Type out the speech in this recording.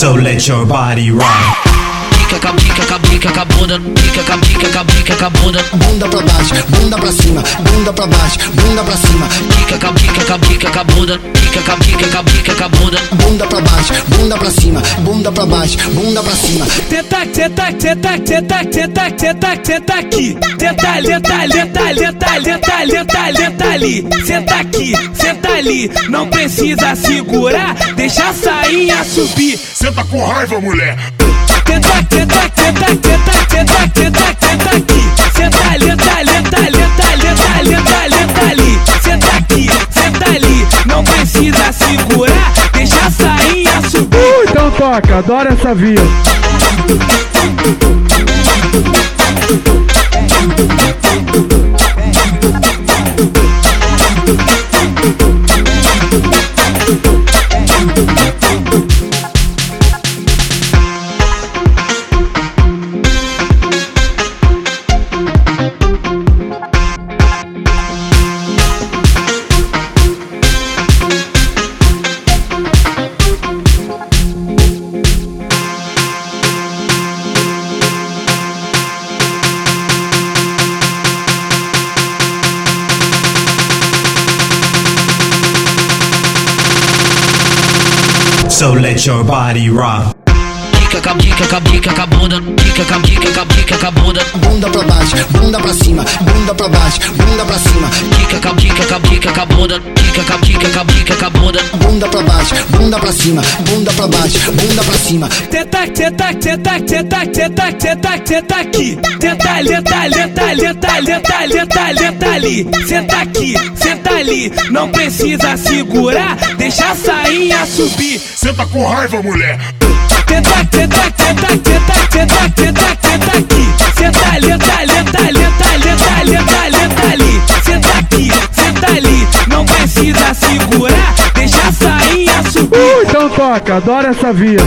So let your body rock. Pica, com a pica, com a pica, com a bunda. Pica, com a pica, com a pica, com a bunda. Bunda pra baixo, bunda pra cima, bunda pra baixo, bunda pra cima. Pica, com a pica, com a pica, com a bunda. Pica, com a pica, com a pica, com a bunda. Bunda pra baixo, bunda pra cima, bunda pra baixo, bunda pra cima. Tenta, tenta, tenta, tenta, tenta, tenta, tenta aqui. Tenta, lenta, lenta, lenta, lenta, lenta, lenta ali. Senta aqui, senta ali. Não precisa segurar, deixa a sainha subir. Senta com raiva, mulher. Então toca, adoro essa via. So let your body rock. Pica, com a pica, com a pica, com bunda. Pica, com a pica, com a pica, com a bunda. Bunda pra baixo, bunda pra cima, bunda pra baixo, bunda pra cima. Pica, com a pica, com a pica, com bunda. Pica, com a pica, com a pica, com a bunda. Bunda pra baixo, bunda pra cima, bunda pra baixo, bunda pra cima. Tenta, tenta, tenta, tenta, tenta, tenta, tenta aqui. Tenta, lenta, lenta, lenta, lenta, lenta, lenta ali. Senta aqui, senta ali. Não precisa segurar, deixa a sainha subir. Senta com raiva, mulher. Tenta, tenta, tenta, tenta, tenta, tenta, tenta aqui. Senta, lenta, lenta ali. Senta aqui, senta ali. Não precisa segurar, deixa a sainha subir. Então toca, adoro essa via.